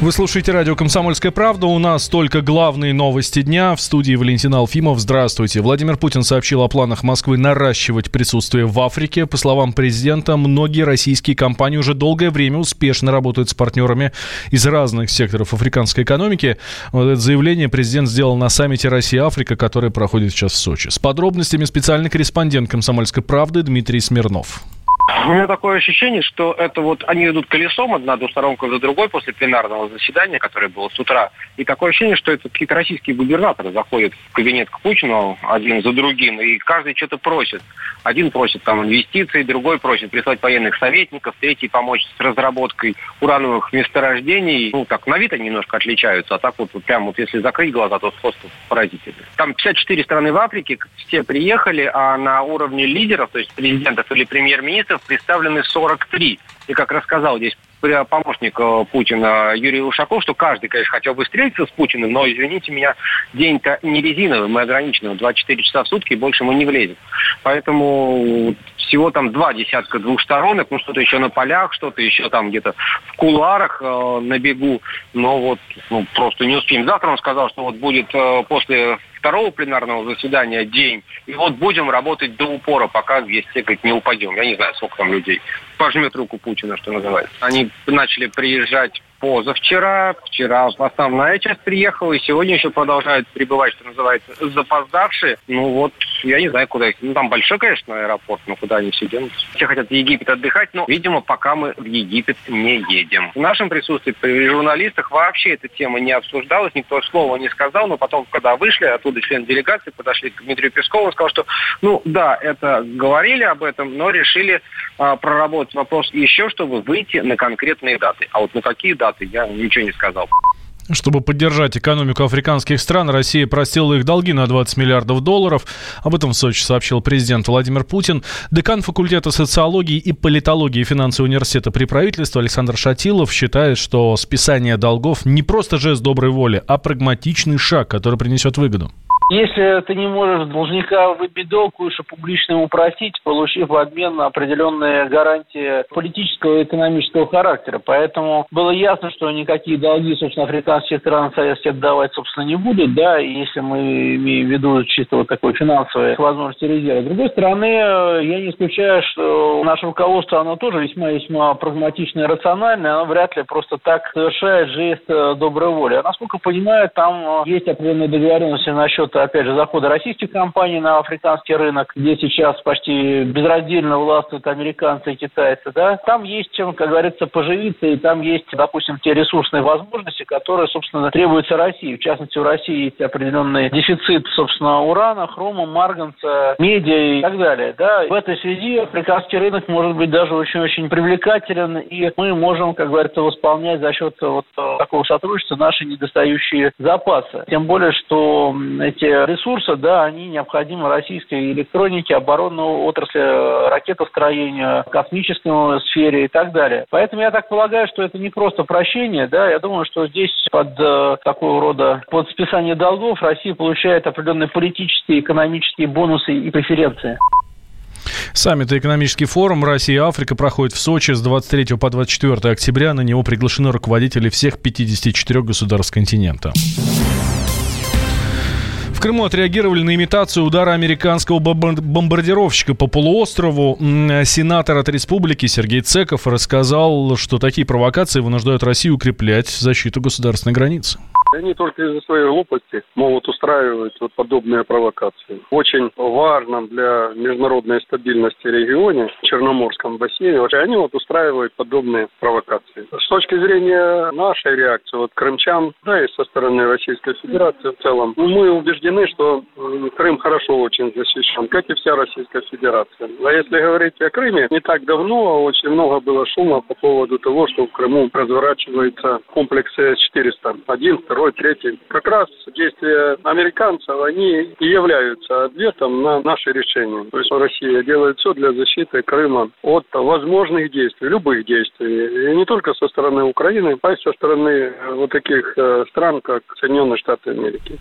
Вы слушаете радио «Комсомольская правда». У нас только главные новости дня. В студии Валентин Алфимов. Здравствуйте. Владимир Путин сообщил о планах Москвы наращивать присутствие в Африке. По словам президента, многие российские компании уже долгое время успешно работают с партнерами из разных секторов африканской экономики. Вот это заявление президент сделал на саммите Россия-Африка, который проходит сейчас в Сочи. С подробностями специальный корреспондент «Комсомольской правды» Дмитрий Смирнов. У меня такое ощущение, что это вот они идут колесом одна двусторонка за другой после пленарного заседания, которое было с утра. И такое ощущение, что это какие-то российские губернаторы заходят в кабинет к Путину один за другим, и каждый что-то просит. Один просит там инвестиций, другой просит прислать военных советников, третий помочь с разработкой урановых месторождений. Ну, так, на вид они немножко отличаются, а так вот, вот прям вот если закрыть глаза, то просто поразительно. Там 54 страны в Африке, все приехали, а на уровне лидеров, то есть президентов или премьер-министров, представлены 43. И как рассказал здесь помощник э, Путина Юрий Ушаков, что каждый, конечно, хотел бы встретиться с Путиным, но, извините меня, день-то не резиновый, мы ограничены, 24 часа в сутки, и больше мы не влезем. Поэтому всего там два десятка двухсторонок, ну что-то еще на полях, что-то еще там где-то в куларах э, на бегу, но вот ну, просто не успеем. Завтра он сказал, что вот будет э, после второго пленарного заседания день, и вот будем работать до упора, пока везде, говорит, не упадем. Я не знаю, сколько там людей пожмет руку Путина, что называется. Они начали приезжать позавчера, вчера основная часть приехала, и сегодня еще продолжают прибывать, что называется, запоздавшие. Ну вот, я не знаю, куда их. Ну, там большой, конечно, аэропорт, но куда они все денутся. Все хотят в Египет отдыхать, но, видимо, пока мы в Египет не едем. В нашем присутствии при журналистах вообще эта тема не обсуждалась, никто слова не сказал, но потом, когда вышли, оттуда члены делегации подошли к Дмитрию Пескову, он сказал, что, ну, да, это говорили об этом, но решили а, проработать вопрос еще, чтобы выйти на конкретные даты. А вот на какие даты я ничего не сказал. Чтобы поддержать экономику африканских стран, Россия простила их долги на 20 миллиардов долларов. Об этом в Сочи сообщил президент Владимир Путин. Декан факультета социологии и политологии финансового университета при правительстве Александр Шатилов считает, что списание долгов не просто жест доброй воли, а прагматичный шаг, который принесет выгоду. Если ты не можешь должника выбить долг, лучше публично ему просить, получив в обмен определенные гарантии политического и экономического характера. Поэтому было ясно, что никакие долги, собственно, африканские страны Советски отдавать, собственно, не будут, да, если мы имеем в виду чисто вот такой финансовые возможности резерва. С другой стороны, я не исключаю, что наше руководство, оно тоже весьма-весьма прагматичное и рациональное, оно вряд ли просто так совершает жест э, доброй воли. А насколько понимаю, там есть определенные договоренности насчет опять же, захода российских компаний на африканский рынок, где сейчас почти безраздельно властвуют американцы и китайцы, да, там есть чем, как говорится, поживиться, и там есть, допустим, те ресурсные возможности, которые, собственно, требуются России. В частности, у России есть определенный дефицит, собственно, урана, хрома, марганца, медиа и так далее, да. В этой связи африканский рынок может быть даже очень-очень привлекателен, и мы можем, как говорится, восполнять за счет вот такого сотрудничества наши недостающие запасы. Тем более, что эти ресурсы, да, они необходимы российской электронике, оборонной отрасли, ракетостроению, космической сфере и так далее. Поэтому я так полагаю, что это не просто прощение, да, я думаю, что здесь под э, такого рода, под списание долгов Россия получает определенные политические, экономические бонусы и преференции. Саммит и экономический форум Россия-Африка проходит в Сочи с 23 по 24 октября. На него приглашены руководители всех 54 государств континента. В Крыму отреагировали на имитацию удара американского бомбардировщика по полуострову. Сенатор от республики Сергей Цеков рассказал, что такие провокации вынуждают Россию укреплять защиту государственной границы. Они только из-за своей глупости могут устраивать вот подобные провокации. Очень важном для международной стабильности регионе, Черноморском бассейне, они вот устраивают подобные провокации. С точки зрения нашей реакции, вот крымчан, да и со стороны Российской Федерации в целом, мы убеждены, что Крым хорошо очень защищен, как и вся Российская Федерация. А если говорить о Крыме, не так давно очень много было шума по поводу того, что в Крыму разворачивается комплекс С-400. Один, второй второй, третий. Как раз действия американцев, они и являются ответом на наши решения. То есть Россия делает все для защиты Крыма от возможных действий, любых действий. И не только со стороны Украины, а и со стороны вот таких э, стран, как Соединенные Штаты Америки.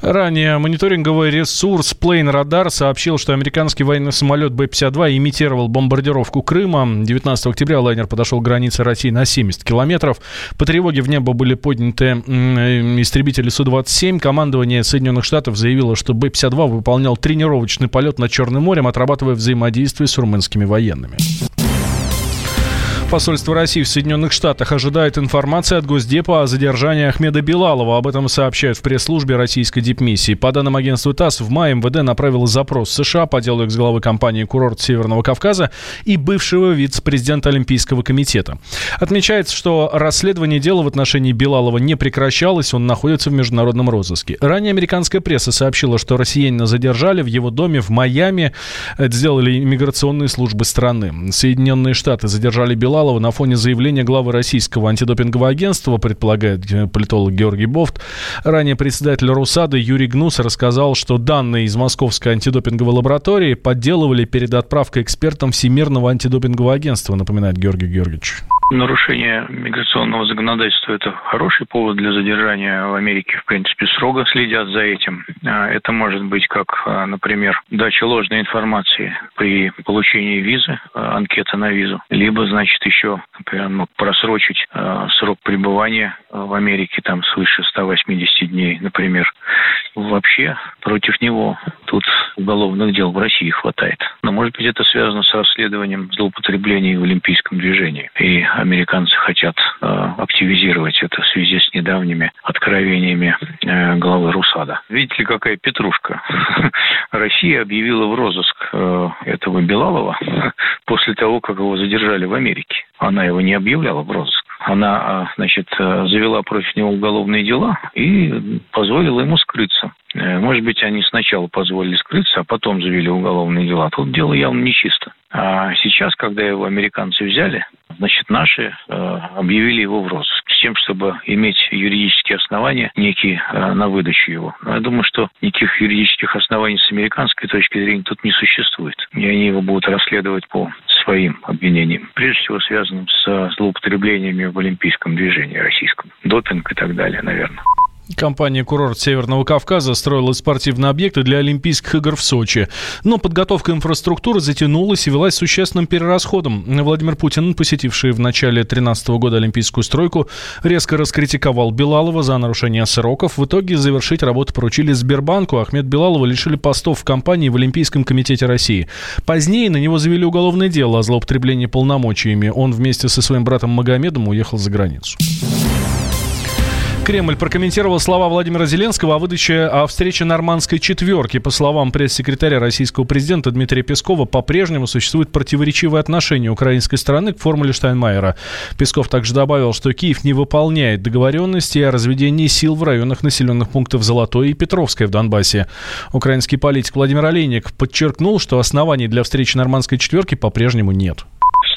Ранее мониторинговый ресурс Plane Radar сообщил, что американский военный самолет Б-52 имитировал бомбардировку Крыма. 19 октября лайнер подошел к границе России на 70 километров. По тревоге в небо были подняты истребители Су-27. Командование Соединенных Штатов заявило, что Б-52 выполнял тренировочный полет над Черным морем, отрабатывая взаимодействие с румынскими военными. Посольство России в Соединенных Штатах ожидает информации от Госдепа о задержании Ахмеда Белалова. Об этом сообщают в пресс-службе российской дипмиссии. По данным агентства ТАСС, в мае МВД направило запрос в США по делу экс-главы компании «Курорт Северного Кавказа» и бывшего вице-президента Олимпийского комитета. Отмечается, что расследование дела в отношении Белалова не прекращалось, он находится в международном розыске. Ранее американская пресса сообщила, что россиянина задержали в его доме в Майами. Это сделали иммиграционные службы страны. Соединенные Штаты задержали Белалова Билалова на фоне заявления главы российского антидопингового агентства, предполагает политолог Георгий Бофт. Ранее председатель Русады Юрий Гнус рассказал, что данные из Московской антидопинговой лаборатории подделывали перед отправкой экспертам Всемирного антидопингового агентства, напоминает Георгий Георгиевич. Нарушение миграционного законодательства – это хороший повод для задержания в Америке. В принципе, строго следят за этим. А, это может быть как, а, например, дача ложной информации при получении визы, а, анкета на визу, либо, значит, еще, например, ну, просрочить срок пребывания в Америке там свыше 180 дней, например. Вообще против него тут уголовных дел в России хватает. Но, может быть, это связано с расследованием злоупотреблений в олимпийском движении. И американцы хотят э, активизировать это в связи с недавними откровениями э, главы Русада. Видите ли, какая петрушка? Россия объявила в розыск э, этого Белалова после того, как его задержали в Америке. Она его не объявляла в розыск она, а, значит, э, завела против него уголовные дела и позволила ему скрыться. Э, может быть, они сначала позволили скрыться, а потом завели уголовные дела. Тут дело явно нечисто. А сейчас, когда его американцы взяли, значит, наши э, объявили его в розыск с тем, чтобы иметь юридические основания некие э, на выдачу его. Но я думаю, что никаких юридических оснований с американской точки зрения тут не существует. И они его будут расследовать по своим обвинениям, прежде всего связанным с злоупотреблениями в олимпийском движении российском. Допинг и так далее, наверное. Компания «Курорт Северного Кавказа» строила спортивные объекты для Олимпийских игр в Сочи. Но подготовка инфраструктуры затянулась и велась существенным перерасходом. Владимир Путин, посетивший в начале 2013 года Олимпийскую стройку, резко раскритиковал Белалова за нарушение сроков. В итоге завершить работу поручили Сбербанку. Ахмед Белалова лишили постов в компании в Олимпийском комитете России. Позднее на него завели уголовное дело о злоупотреблении полномочиями. Он вместе со своим братом Магомедом уехал за границу. Кремль прокомментировал слова Владимира Зеленского о выдаче о встрече нормандской четверки. По словам пресс-секретаря российского президента Дмитрия Пескова, по-прежнему существует противоречивое отношение украинской стороны к формуле Штайнмайера. Песков также добавил, что Киев не выполняет договоренности о разведении сил в районах населенных пунктов Золотой и Петровское в Донбассе. Украинский политик Владимир Олейник подчеркнул, что оснований для встречи нормандской четверки по-прежнему нет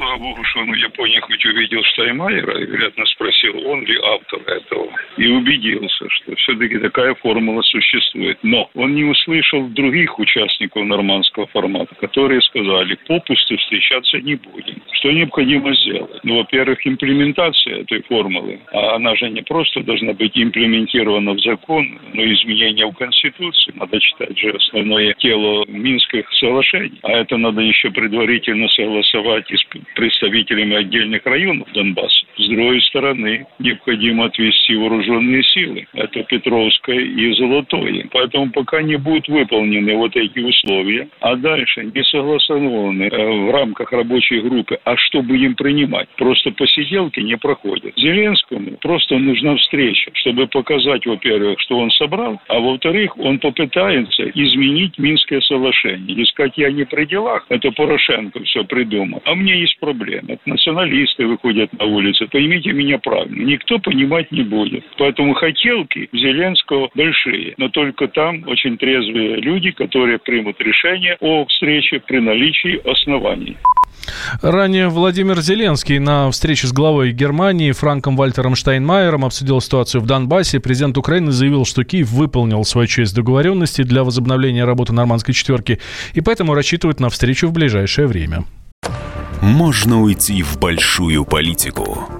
слава богу, что он в Японии хоть увидел Штайнмайера, и, вероятно, спросил, он ли автор этого, и убедился, что все-таки такая формула существует. Но он не услышал других участников нормандского формата, которые сказали, попусту встречаться не будем. Что необходимо сделать? Ну, во-первых, имплементация этой формулы. А она же не просто должна быть имплементирована в закон, но изменения в Конституции. Надо читать же основное тело Минских соглашений. А это надо еще предварительно согласовать и с представителями отдельных районов Донбасса. С другой стороны, необходимо отвести вооруженные силы. Это Петровское и Золотое. Поэтому пока не будут выполнены вот эти условия, а дальше не согласованы э, в рамках рабочей группы, а чтобы им принимать, просто посиделки не проходят. Зеленскому просто нужна встреча, чтобы показать, во-первых, что он собрал, а во-вторых, он попытается изменить Минское соглашение. И сказать, я не при делах, это Порошенко все придумал. А мне есть проблемы. Националисты выходят на улицы. Поймите меня правильно. Никто понимать не будет. Поэтому хотелки Зеленского большие. Но только там очень трезвые люди, которые примут решение о встрече при наличии оснований. Ранее Владимир Зеленский на встрече с главой Германии Франком Вальтером Штайнмайером обсудил ситуацию в Донбассе. Президент Украины заявил, что Киев выполнил свою часть договоренности для возобновления работы нормандской четверки и поэтому рассчитывает на встречу в ближайшее время можно уйти в большую политику.